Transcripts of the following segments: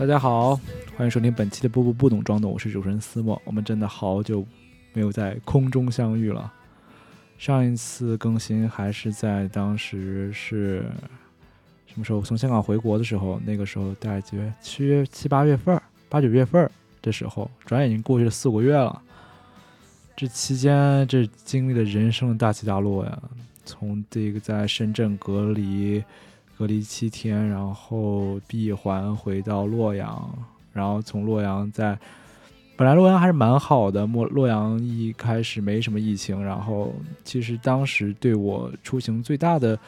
大家好，欢迎收听本期的《步步不懂装懂》，我是主持人思墨。我们真的好久没有在空中相遇了。上一次更新还是在当时是什么时候？从香港回国的时候，那个时候大概几月？七月、七八月份、八九月份的时候，转眼已经过去了四五个月了。这期间，这经历了人生的大起大落呀！从这个在深圳隔离。隔离七天，然后闭环回到洛阳，然后从洛阳在，本来洛阳还是蛮好的，莫洛阳一开始没什么疫情，然后其实当时对我出行最大的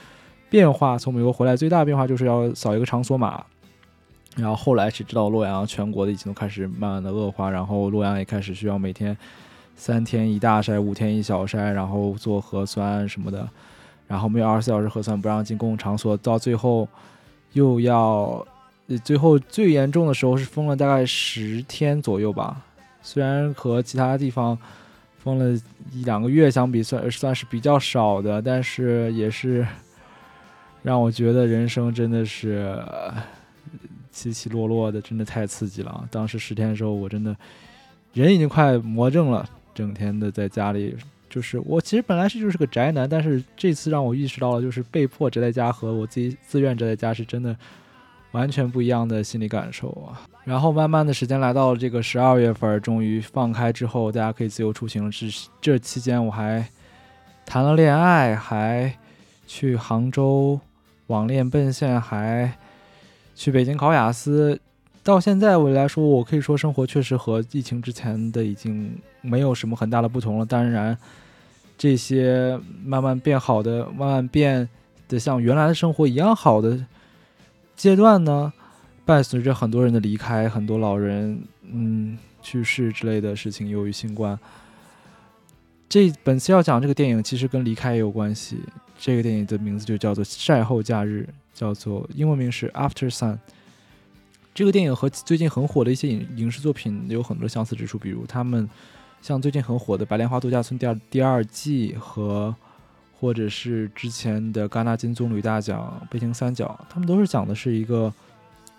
变化，从美国回来最大的变化就是要扫一个场所码，然后后来是知道洛阳全国的疫情都开始慢慢的恶化，然后洛阳也开始需要每天三天一大筛，五天一小筛，然后做核酸什么的。然后没有二十四小时核酸，不让进公共场所，到最后又要，最后最严重的时候是封了大概十天左右吧。虽然和其他地方封了一两个月相比，算算是比较少的，但是也是让我觉得人生真的是起起落落的，真的太刺激了。当时十天的时候，我真的人已经快魔怔了，整天的在家里。就是我其实本来是就是个宅男，但是这次让我意识到了，就是被迫宅在家和我自己自愿宅在家是真的完全不一样的心理感受啊。然后慢慢的时间来到了这个十二月份，终于放开之后，大家可以自由出行了。这这期间我还谈了恋爱，还去杭州网恋奔现，还去北京考雅思。到现在我来说，我可以说生活确实和疫情之前的已经没有什么很大的不同了。当然。这些慢慢变好的、慢慢变得像原来的生活一样好的阶段呢，伴随着很多人的离开，很多老人嗯去世之类的事情，由于新冠。这本次要讲这个电影，其实跟离开也有关系。这个电影的名字就叫做《晒后假日》，叫做英文名是《After Sun》。这个电影和最近很火的一些影影视作品有很多相似之处，比如他们。像最近很火的《白莲花度假村》第二第二季和，或者是之前的戛纳金棕榈大奖《悲情三角》，他们都是讲的是一个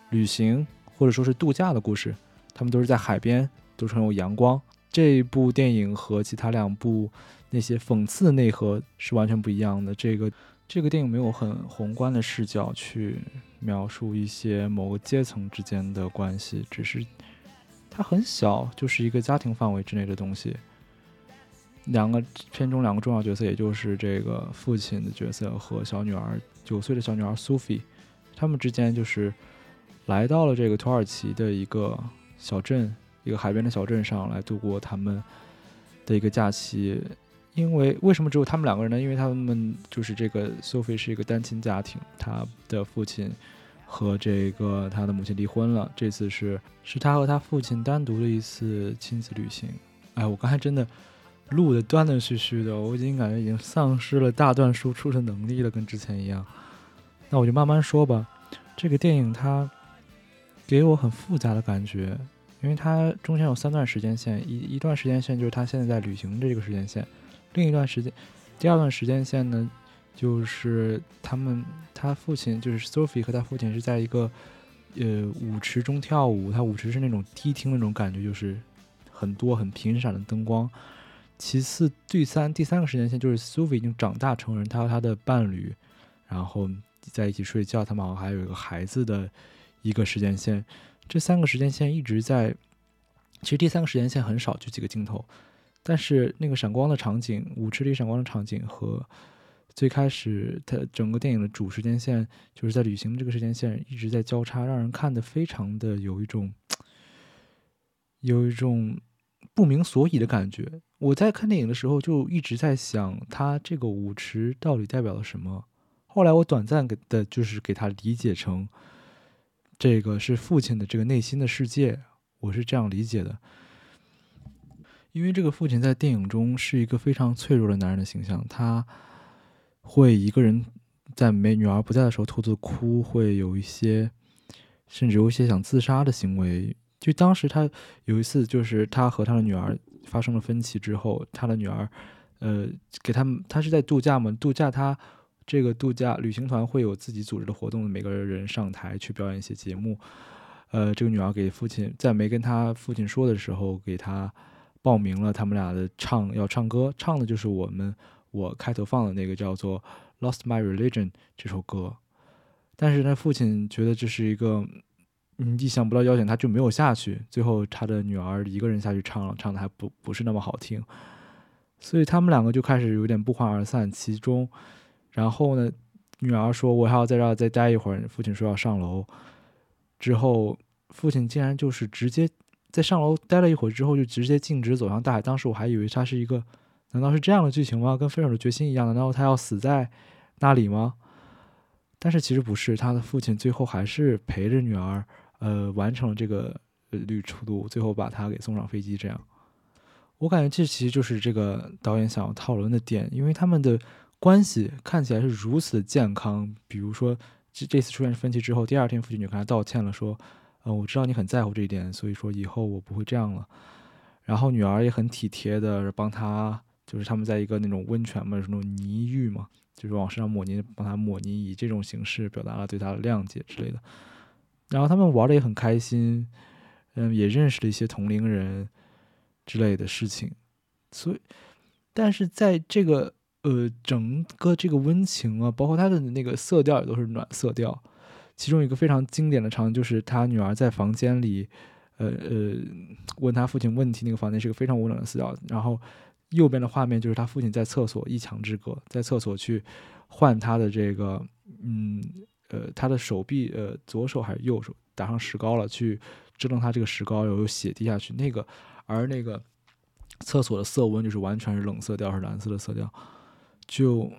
旅行或者说是度假的故事。他们都是在海边，都是很有阳光。这部电影和其他两部那些讽刺的内核是完全不一样的。这个这个电影没有很宏观的视角去描述一些某个阶层之间的关系，只是。它很小，就是一个家庭范围之内的东西。两个片中两个重要角色，也就是这个父亲的角色和小女儿九岁的小女儿苏菲，他们之间就是来到了这个土耳其的一个小镇，一个海边的小镇上来度过他们的一个假期。因为为什么只有他们两个人呢？因为他们就是这个苏菲是一个单亲家庭，他的父亲。和这个他的母亲离婚了，这次是是他和他父亲单独的一次亲子旅行。哎，我刚才真的录的断断续续的，我已经感觉已经丧失了大段输出的能力了，跟之前一样。那我就慢慢说吧。这个电影它给我很复杂的感觉，因为它中间有三段时间线，一一段时间线就是他现在在旅行这个时间线，另一段时间，第二段时间线呢？就是他们，他父亲就是 Sophie 和他父亲是在一个呃舞池中跳舞。他舞池是那种迪厅那种感觉，就是很多很频闪的灯光。其次，第三第三个时间线就是 Sophie 已经长大成人，他和他的伴侣然后在一起睡觉，他们好像还有一个孩子的一个时间线。这三个时间线一直在，其实第三个时间线很少，就几个镜头，但是那个闪光的场景，舞池里闪光的场景和。最开始，它整个电影的主时间线就是在旅行这个时间线一直在交叉，让人看的非常的有一种有一种不明所以的感觉。我在看电影的时候就一直在想，它这个舞池到底代表了什么？后来我短暂给的就是给他理解成这个是父亲的这个内心的世界，我是这样理解的。因为这个父亲在电影中是一个非常脆弱的男人的形象，他。会一个人在没女儿不在的时候偷偷哭，会有一些，甚至有一些想自杀的行为。就当时他有一次，就是他和他的女儿发生了分歧之后，他的女儿，呃，给他们，他是在度假嘛？度假他这个度假旅行团会有自己组织的活动，每个人上台去表演一些节目。呃，这个女儿给父亲在没跟他父亲说的时候，给他报名了他们俩的唱要唱歌，唱的就是我们我开头放的那个叫做《Lost My Religion》这首歌。但是他父亲觉得这是一个嗯意想不到邀请，他就没有下去。最后他的女儿一个人下去唱了，唱的还不不是那么好听，所以他们两个就开始有点不欢而散。其中，然后呢，女儿说我还要在这儿再待一会儿，父亲说要上楼。之后，父亲竟然就是直接在上楼待了一会儿之后，就直接径直走向大海。当时我还以为他是一个，难道是这样的剧情吗？跟分手的决心一样？难道他要死在那里吗？但是其实不是，他的父亲最后还是陪着女儿，呃，完成了这个旅途，最后把他给送上飞机。这样，我感觉这其实就是这个导演想要讨论的点，因为他们的关系看起来是如此的健康。比如说。这这次出现分歧之后，第二天父亲就跟他道歉了，说：“嗯，我知道你很在乎这一点，所以说以后我不会这样了。”然后女儿也很体贴的帮他，就是他们在一个那种温泉嘛，那种泥浴嘛，就是往身上抹泥，帮他抹泥，以这种形式表达了对他的谅解之类的。然后他们玩的也很开心，嗯，也认识了一些同龄人之类的事情。所以，但是在这个。呃，整个这个温情啊，包括它的那个色调也都是暖色调。其中一个非常经典的场景就是他女儿在房间里，呃呃，问他父亲问题，那个房间是个非常温暖的色调。然后右边的画面就是他父亲在厕所一墙之隔，在厕所去换他的这个，嗯呃，他的手臂，呃，左手还是右手打上石膏了，去支棱他这个石膏，然后有血滴下去。那个而那个厕所的色温就是完全是冷色调，是蓝色的色调。就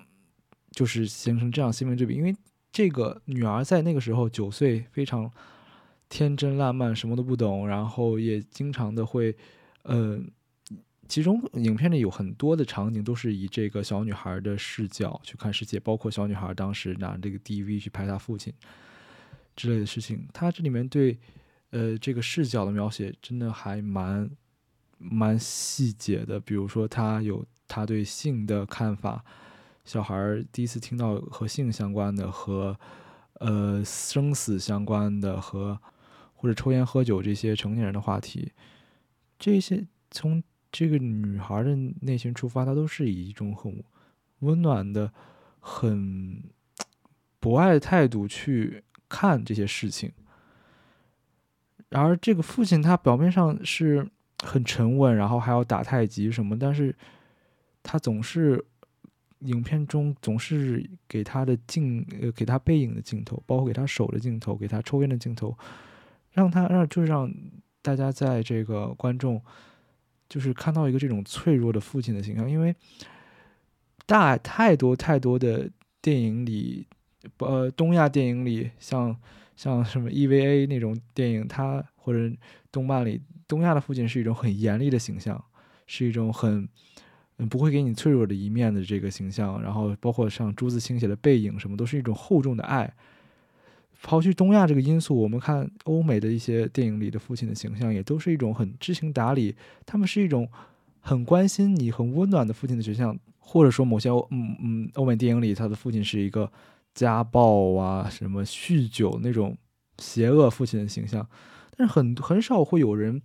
就是形成这样鲜明对比，因为这个女儿在那个时候九岁，非常天真烂漫，什么都不懂，然后也经常的会，呃，其中影片里有很多的场景都是以这个小女孩的视角去看世界，包括小女孩当时拿这个 DV 去拍她父亲之类的事情，她这里面对呃这个视角的描写真的还蛮蛮细节的，比如说她有。他对性的看法，小孩第一次听到和性相关的、和呃生死相关的、和或者抽烟喝酒这些成年人的话题，这些从这个女孩的内心出发，她都是以一种很温暖的、很博爱的态度去看这些事情。然而，这个父亲他表面上是很沉稳，然后还要打太极什么，但是。他总是影片中总是给他的镜呃给他背影的镜头，包括给他手的镜头，给他抽烟的镜头，让他让就是让大家在这个观众就是看到一个这种脆弱的父亲的形象，因为大太多太多的电影里，呃东亚电影里，像像什么 EVA 那种电影，他或者动漫里，东亚的父亲是一种很严厉的形象，是一种很。嗯，不会给你脆弱的一面的这个形象，然后包括像朱自清写的背影什么，都是一种厚重的爱。刨去东亚这个因素，我们看欧美的一些电影里的父亲的形象，也都是一种很知情达理，他们是一种很关心你、很温暖的父亲的形象。或者说某些嗯嗯欧美电影里，他的父亲是一个家暴啊、什么酗酒那种邪恶父亲的形象，但是很很少会有人。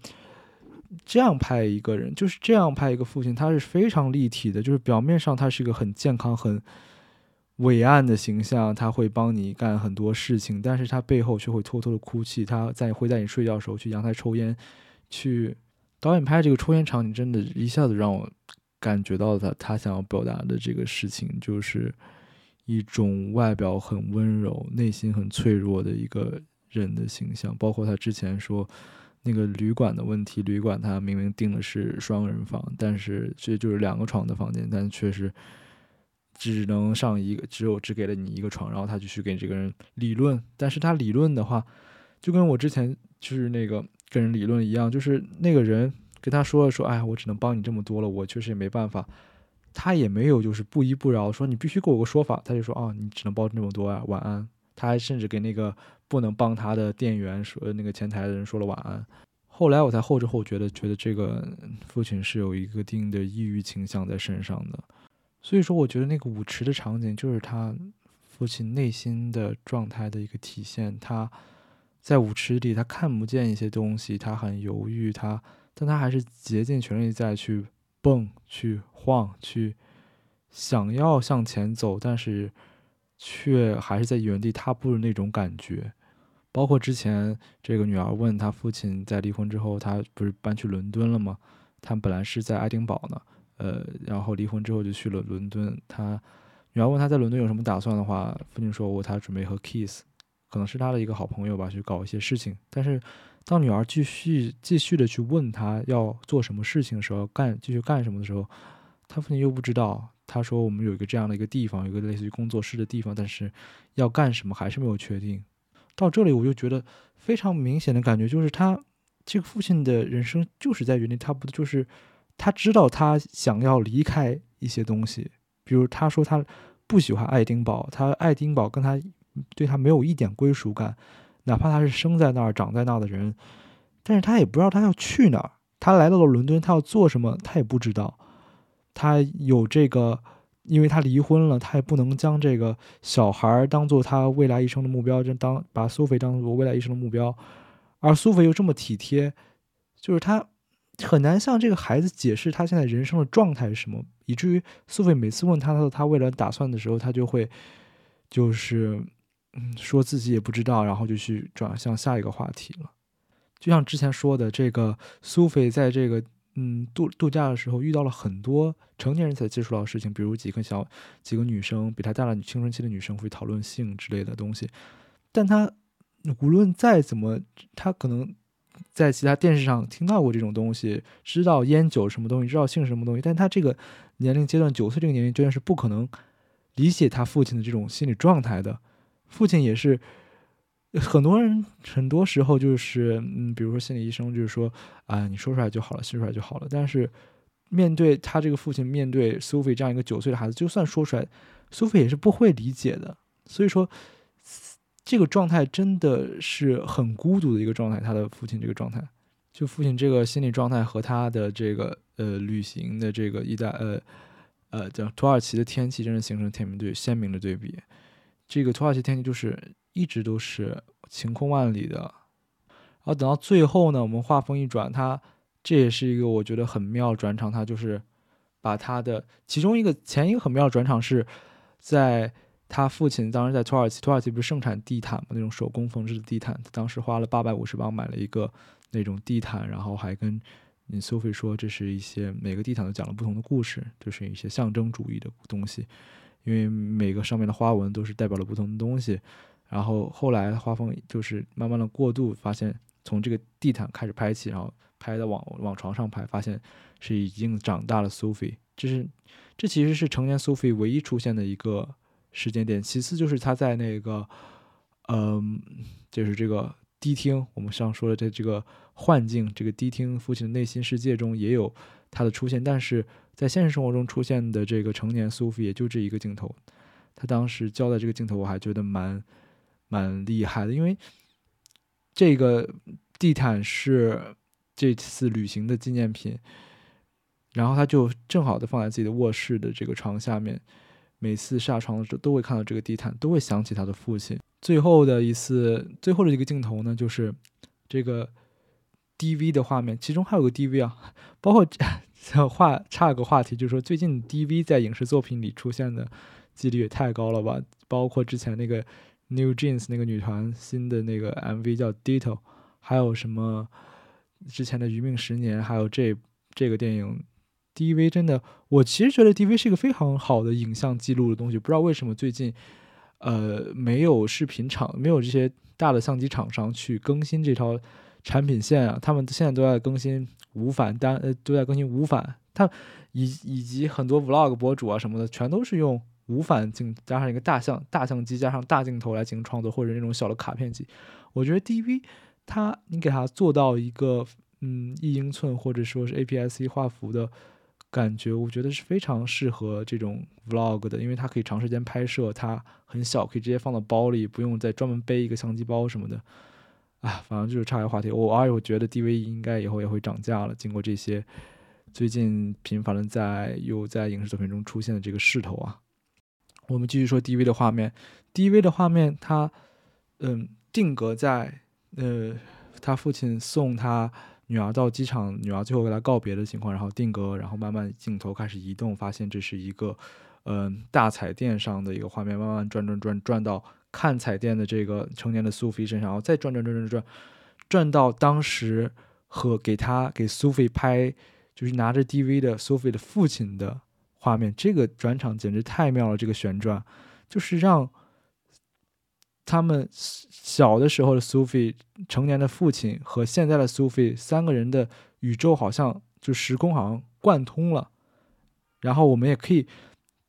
这样拍一个人，就是这样拍一个父亲，他是非常立体的。就是表面上他是一个很健康、很伟岸的形象，他会帮你干很多事情，但是他背后却会偷偷的哭泣。他在会在你睡觉的时候去阳台抽烟，去导演拍这个抽烟场景，真的一下子让我感觉到他他想要表达的这个事情，就是一种外表很温柔、内心很脆弱的一个人的形象。包括他之前说。那个旅馆的问题，旅馆他明明订的是双人房，但是这就是两个床的房间，但确实只能上一个，只有只给了你一个床，然后他就去给这个人理论，但是他理论的话，就跟我之前就是那个跟人理论一样，就是那个人跟他说了说，哎，我只能帮你这么多了，我确实也没办法，他也没有就是不依不饶说你必须给我个说法，他就说啊，你只能包这么多啊，晚安。他还甚至给那个不能帮他的店员说，那个前台的人说了晚安。后来我才后知后觉的觉得这个父亲是有一个定的抑郁倾向在身上的。所以说，我觉得那个舞池的场景就是他父亲内心的状态的一个体现。他在舞池里，他看不见一些东西，他很犹豫，他，但他还是竭尽全力在去蹦、去晃、去想要向前走，但是却还是在原地踏步的那种感觉。包括之前这个女儿问他父亲，在离婚之后，他不是搬去伦敦了吗？他本来是在爱丁堡呢，呃，然后离婚之后就去了伦敦。他女儿问他在伦敦有什么打算的话，父亲说：“我他准备和 Kiss，可能是他的一个好朋友吧，去搞一些事情。”但是当女儿继续继续的去问他要做什么事情的时候，干继续干什么的时候，他父亲又不知道。他说：“我们有一个这样的一个地方，有一个类似于工作室的地方，但是要干什么还是没有确定。”到这里我就觉得非常明显的感觉，就是他这个父亲的人生就是在原地踏步，就是他知道他想要离开一些东西，比如他说他不喜欢爱丁堡，他爱丁堡跟他对他没有一点归属感，哪怕他是生在那儿、长在那儿的人，但是他也不知道他要去哪儿。他来到了伦敦，他要做什么，他也不知道。他有这个，因为他离婚了，他也不能将这个小孩当做他未来一生的目标，就当把苏菲当做未来一生的目标。而苏菲又这么体贴，就是他很难向这个孩子解释他现在人生的状态是什么，以至于苏菲每次问他他他未来打算的时候，他就会就是嗯说自己也不知道，然后就去转向下一个话题了。就像之前说的，这个苏菲在这个。嗯，度度假的时候遇到了很多成年人才接触到的事情，比如几个小几个女生比他大了青春期的女生会讨论性之类的东西，但他无论再怎么，他可能在其他电视上听到过这种东西，知道烟酒什么东西，知道性什么东西，但他这个年龄阶段九岁这个年龄阶段是不可能理解他父亲的这种心理状态的，父亲也是。很多人很多时候就是，嗯，比如说心理医生就是说，啊，你说出来就好了，说出来就好了。但是面对他这个父亲，面对苏菲这样一个九岁的孩子，就算说出来，苏菲也是不会理解的。所以说，这个状态真的是很孤独的一个状态。他的父亲这个状态，就父亲这个心理状态和他的这个呃旅行的这个意大呃呃叫土耳其的天气，真的形成天明对鲜明的对比。这个土耳其天气就是。一直都是晴空万里的，然后等到最后呢，我们画风一转，他这也是一个我觉得很妙转场，他就是把他的其中一个前一个很妙转场是在他父亲当时在土耳其，土耳其不是盛产地毯嘛，那种手工缝制的地毯，他当时花了八百五十磅买了一个那种地毯，然后还跟你 Sophie 说，这是一些每个地毯都讲了不同的故事，就是一些象征主义的东西，因为每个上面的花纹都是代表了不同的东西。然后后来画风就是慢慢的过渡，发现从这个地毯开始拍起，然后拍的往往床上拍，发现是已经长大了 Sophie，这是这其实是成年 Sophie 唯一出现的一个时间点。其次就是他在那个，嗯，就是这个迪厅，我们上说的这这个幻境，这个迪厅父亲的内心世界中也有他的出现，但是在现实生活中出现的这个成年苏菲也就这一个镜头。他当时交代这个镜头，我还觉得蛮。蛮厉害的，因为这个地毯是这次旅行的纪念品，然后他就正好的放在自己的卧室的这个床下面，每次下床的时候都会看到这个地毯，都会想起他的父亲。最后的一次，最后的一个镜头呢，就是这个 DV 的画面，其中还有个 DV 啊，包括这 话差个话题，就是说最近 DV 在影视作品里出现的几率也太高了吧，包括之前那个。New Jeans 那个女团新的那个 MV 叫 Ditto，还有什么之前的《余命十年》，还有这这个电影 DV，真的，我其实觉得 DV 是一个非常好的影像记录的东西。不知道为什么最近，呃，没有视频厂，没有这些大的相机厂商去更新这套产品线啊。他们现在都在更新无反单，呃，都在更新无反，他以以及很多 Vlog 博主啊什么的，全都是用。无反镜加上一个大相大相机加上大镜头来进行创作，或者那种小的卡片机，我觉得 DV 它你给它做到一个嗯一英寸或者说是 APS-C 画幅的感觉，我觉得是非常适合这种 Vlog 的，因为它可以长时间拍摄，它很小，可以直接放到包里，不用再专门背一个相机包什么的。啊，反正就是岔开话题。我而且我觉得 DV 应该以后也会涨价了，经过这些最近频繁的在又在影视作品中出现的这个势头啊。我们继续说 DV 的画面，DV 的画面它，嗯，定格在呃，他父亲送他女儿到机场，女儿最后跟他告别的情况，然后定格，然后慢慢镜头开始移动，发现这是一个，嗯，大彩电上的一个画面，慢慢转转转转到看彩电的这个成年的苏菲身上，然后再转转转转转，转到当时和给他给苏菲拍，就是拿着 DV 的苏菲的父亲的画面，这个转场简直太妙了，这个旋转就是让。他们小的时候的苏菲，成年的父亲和现在的苏菲三个人的宇宙好像就时空好像贯通了，然后我们也可以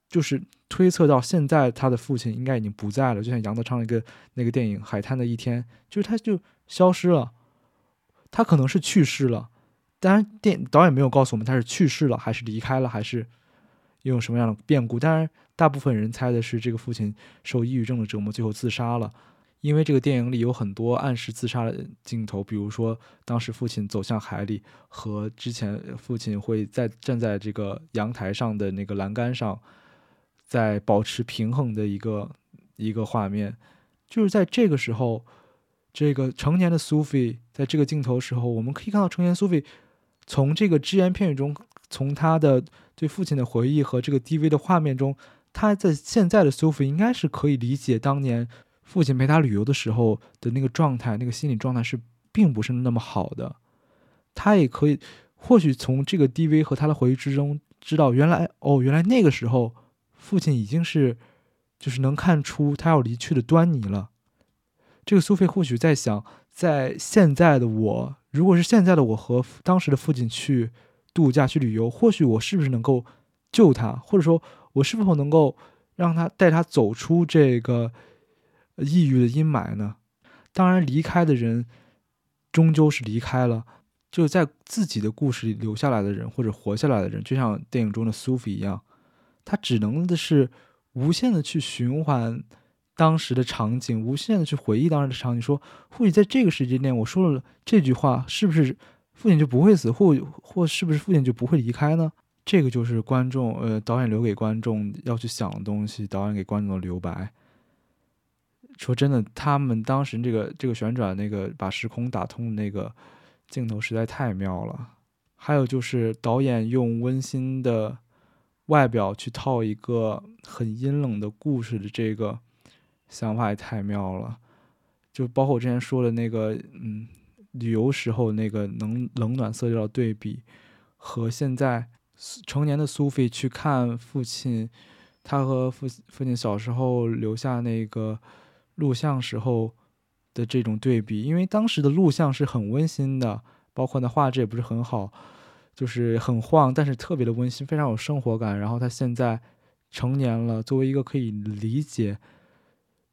就是推测到现在他的父亲应该已经不在了，就像杨德昌那个那个电影《海滩的一天》，就是他就消失了，他可能是去世了，当然电导演没有告诉我们他是去世了还是离开了还是因为什么样的变故，当然。大部分人猜的是这个父亲受抑郁症的折磨，最后自杀了。因为这个电影里有很多暗示自杀的镜头，比如说当时父亲走向海里，和之前父亲会在站在这个阳台上的那个栏杆上，在保持平衡的一个一个画面。就是在这个时候，这个成年的苏菲在这个镜头时候，我们可以看到成年苏菲从这个只言片语中，从他的对父亲的回忆和这个 DV 的画面中。他在现在的苏菲应该是可以理解当年父亲陪他旅游的时候的那个状态，那个心理状态是并不是那么好的。他也可以或许从这个 DV 和他的回忆之中知道，原来哦，原来那个时候父亲已经是就是能看出他要离去的端倪了。这个苏菲或许在想，在现在的我，如果是现在的我和当时的父亲去度假去旅游，或许我是不是能够救他，或者说。我是否能够让他带他走出这个抑郁的阴霾呢？当然，离开的人终究是离开了，就在自己的故事里留下来的人或者活下来的人，就像电影中的苏菲一样，他只能的是无限的去循环当时的场景，无限的去回忆当时的场景。说，或许在这个时间点，我说了这句话，是不是父亲就不会死，或或是不是父亲就不会离开呢？这个就是观众，呃，导演留给观众要去想的东西，导演给观众的留白。说真的，他们当时这个这个旋转，那个把时空打通的那个镜头实在太妙了。还有就是导演用温馨的外表去套一个很阴冷的故事的这个想法也太妙了。就包括我之前说的那个，嗯，旅游时候那个能冷暖色调对比，和现在。成年的苏菲去看父亲，他和父父亲小时候留下那个录像时候的这种对比，因为当时的录像是很温馨的，包括那画质也不是很好，就是很晃，但是特别的温馨，非常有生活感。然后他现在成年了，作为一个可以理解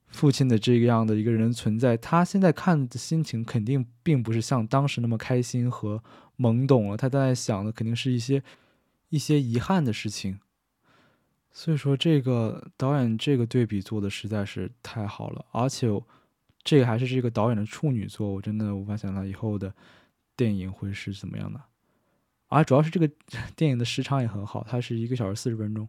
父亲的这样的一个人存在，他现在看的心情肯定并不是像当时那么开心和懵懂了，他在想的肯定是一些。一些遗憾的事情，所以说这个导演这个对比做的实在是太好了，而且这个还是这个导演的处女作，我真的无法想象以后的电影会是怎么样的。而主要是这个 电影的时长也很好，它是一个小时四十分钟。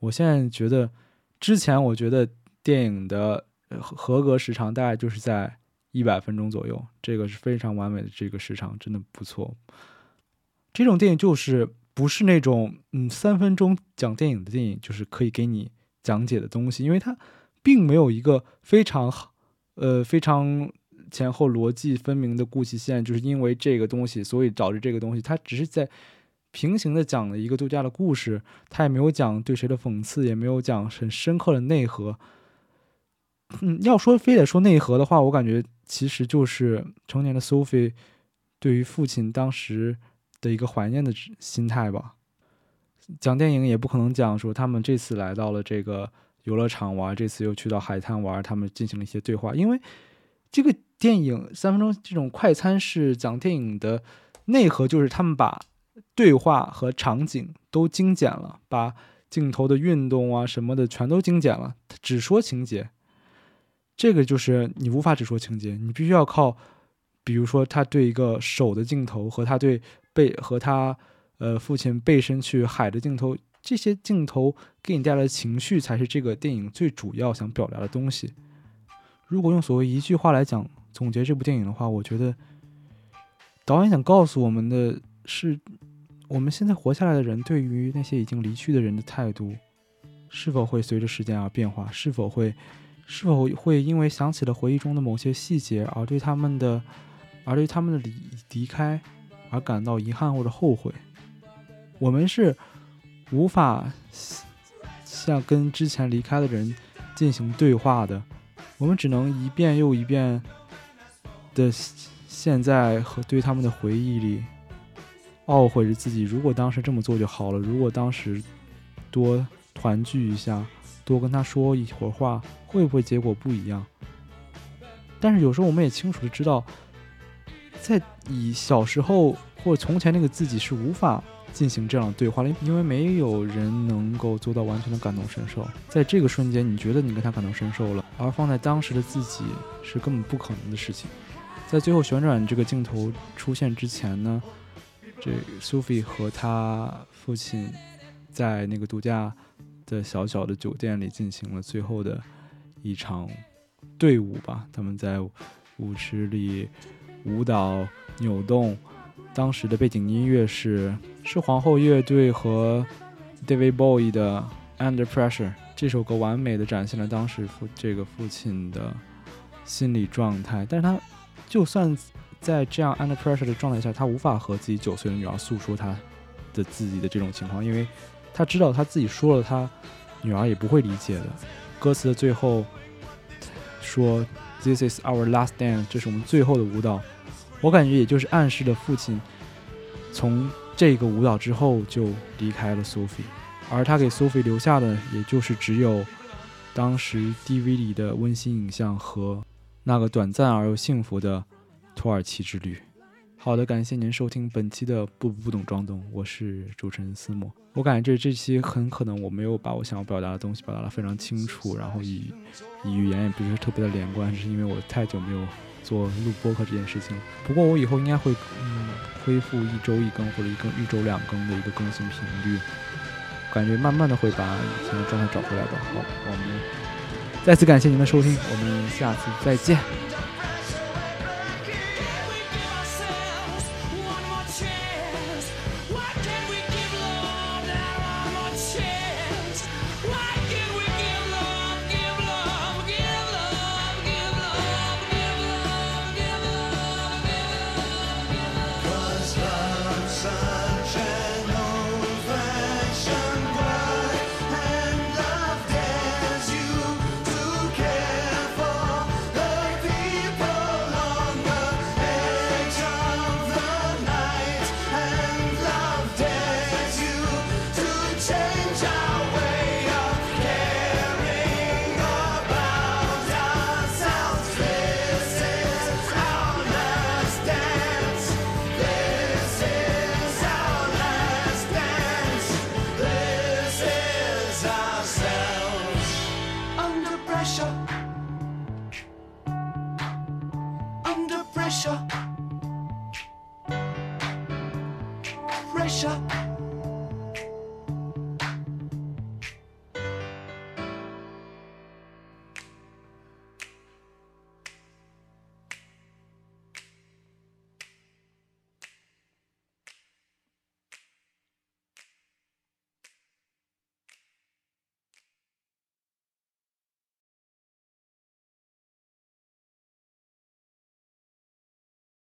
我现在觉得，之前我觉得电影的合格时长大概就是在一百分钟左右，这个是非常完美的这个时长，真的不错。这种电影就是。不是那种嗯三分钟讲电影的电影，就是可以给你讲解的东西，因为它并没有一个非常好呃非常前后逻辑分明的故事线，就是因为这个东西，所以导致这个东西，它只是在平行的讲了一个度假的故事，它也没有讲对谁的讽刺，也没有讲很深刻的内核。嗯，要说非得说内核的话，我感觉其实就是成年的 Sophie 对于父亲当时。的一个怀念的心态吧。讲电影也不可能讲说他们这次来到了这个游乐场玩，这次又去到海滩玩，他们进行了一些对话。因为这个电影三分钟这种快餐式讲电影的内核，就是他们把对话和场景都精简了，把镜头的运动啊什么的全都精简了，只说情节。这个就是你无法只说情节，你必须要靠，比如说他对一个手的镜头和他对。背和他，呃，父亲背身去海的镜头，这些镜头给你带来的情绪，才是这个电影最主要想表达的东西。如果用所谓一句话来讲，总结这部电影的话，我觉得导演想告诉我们的是，我们现在活下来的人对于那些已经离去的人的态度，是否会随着时间而变化？是否会，是否会因为想起了回忆中的某些细节而对他们的，而对他们的离离开而感到遗憾或者后悔？我们是无法像跟之前离开的人进行对话的。我们只能一遍又一遍的现在和对他们的回忆里懊悔着自己，如果当时这么做就好了，如果当时多团聚一下，多跟他说一会儿话，会不会结果不一样？但是有时候我们也清楚的知道，在以小时候或从前那个自己是无法。进行这样的对话了，因为没有人能够做到完全的感同身受。在这个瞬间，你觉得你跟他感同身受了，而放在当时的自己是根本不可能的事情。在最后旋转这个镜头出现之前呢，这 Sophie 和他父亲在那个度假的小小的酒店里进行了最后的一场队伍吧。他们在舞池里舞蹈扭动。当时的背景音乐是是皇后乐队和 David Bowie 的《Under Pressure》这首歌，完美的展现了当时父这个父亲的心理状态。但是他就算在这样 Under Pressure 的状态下，他无法和自己九岁的女儿诉说他的自己的这种情况，因为他知道他自己说了，他女儿也不会理解的。歌词的最后说：“This is our last dance，这是我们最后的舞蹈。”我感觉也就是暗示了父亲从这个舞蹈之后就离开了 Sophie，而他给 Sophie 留下的也就是只有当时 DV 里的温馨影像和那个短暂而又幸福的土耳其之旅。好的，感谢您收听本期的不不懂装懂，我是主持人思墨。我感觉这这期很可能我没有把我想要表达的东西表达的非常清楚，然后语语言也不是特别的连贯，是因为我太久没有。做录播客这件事情，不过我以后应该会嗯恢复一周一更或者一更一周两更的一个更新频率，感觉慢慢的会把以前的状态找回来吧。好，我们再次感谢您的收听，我们下次再见。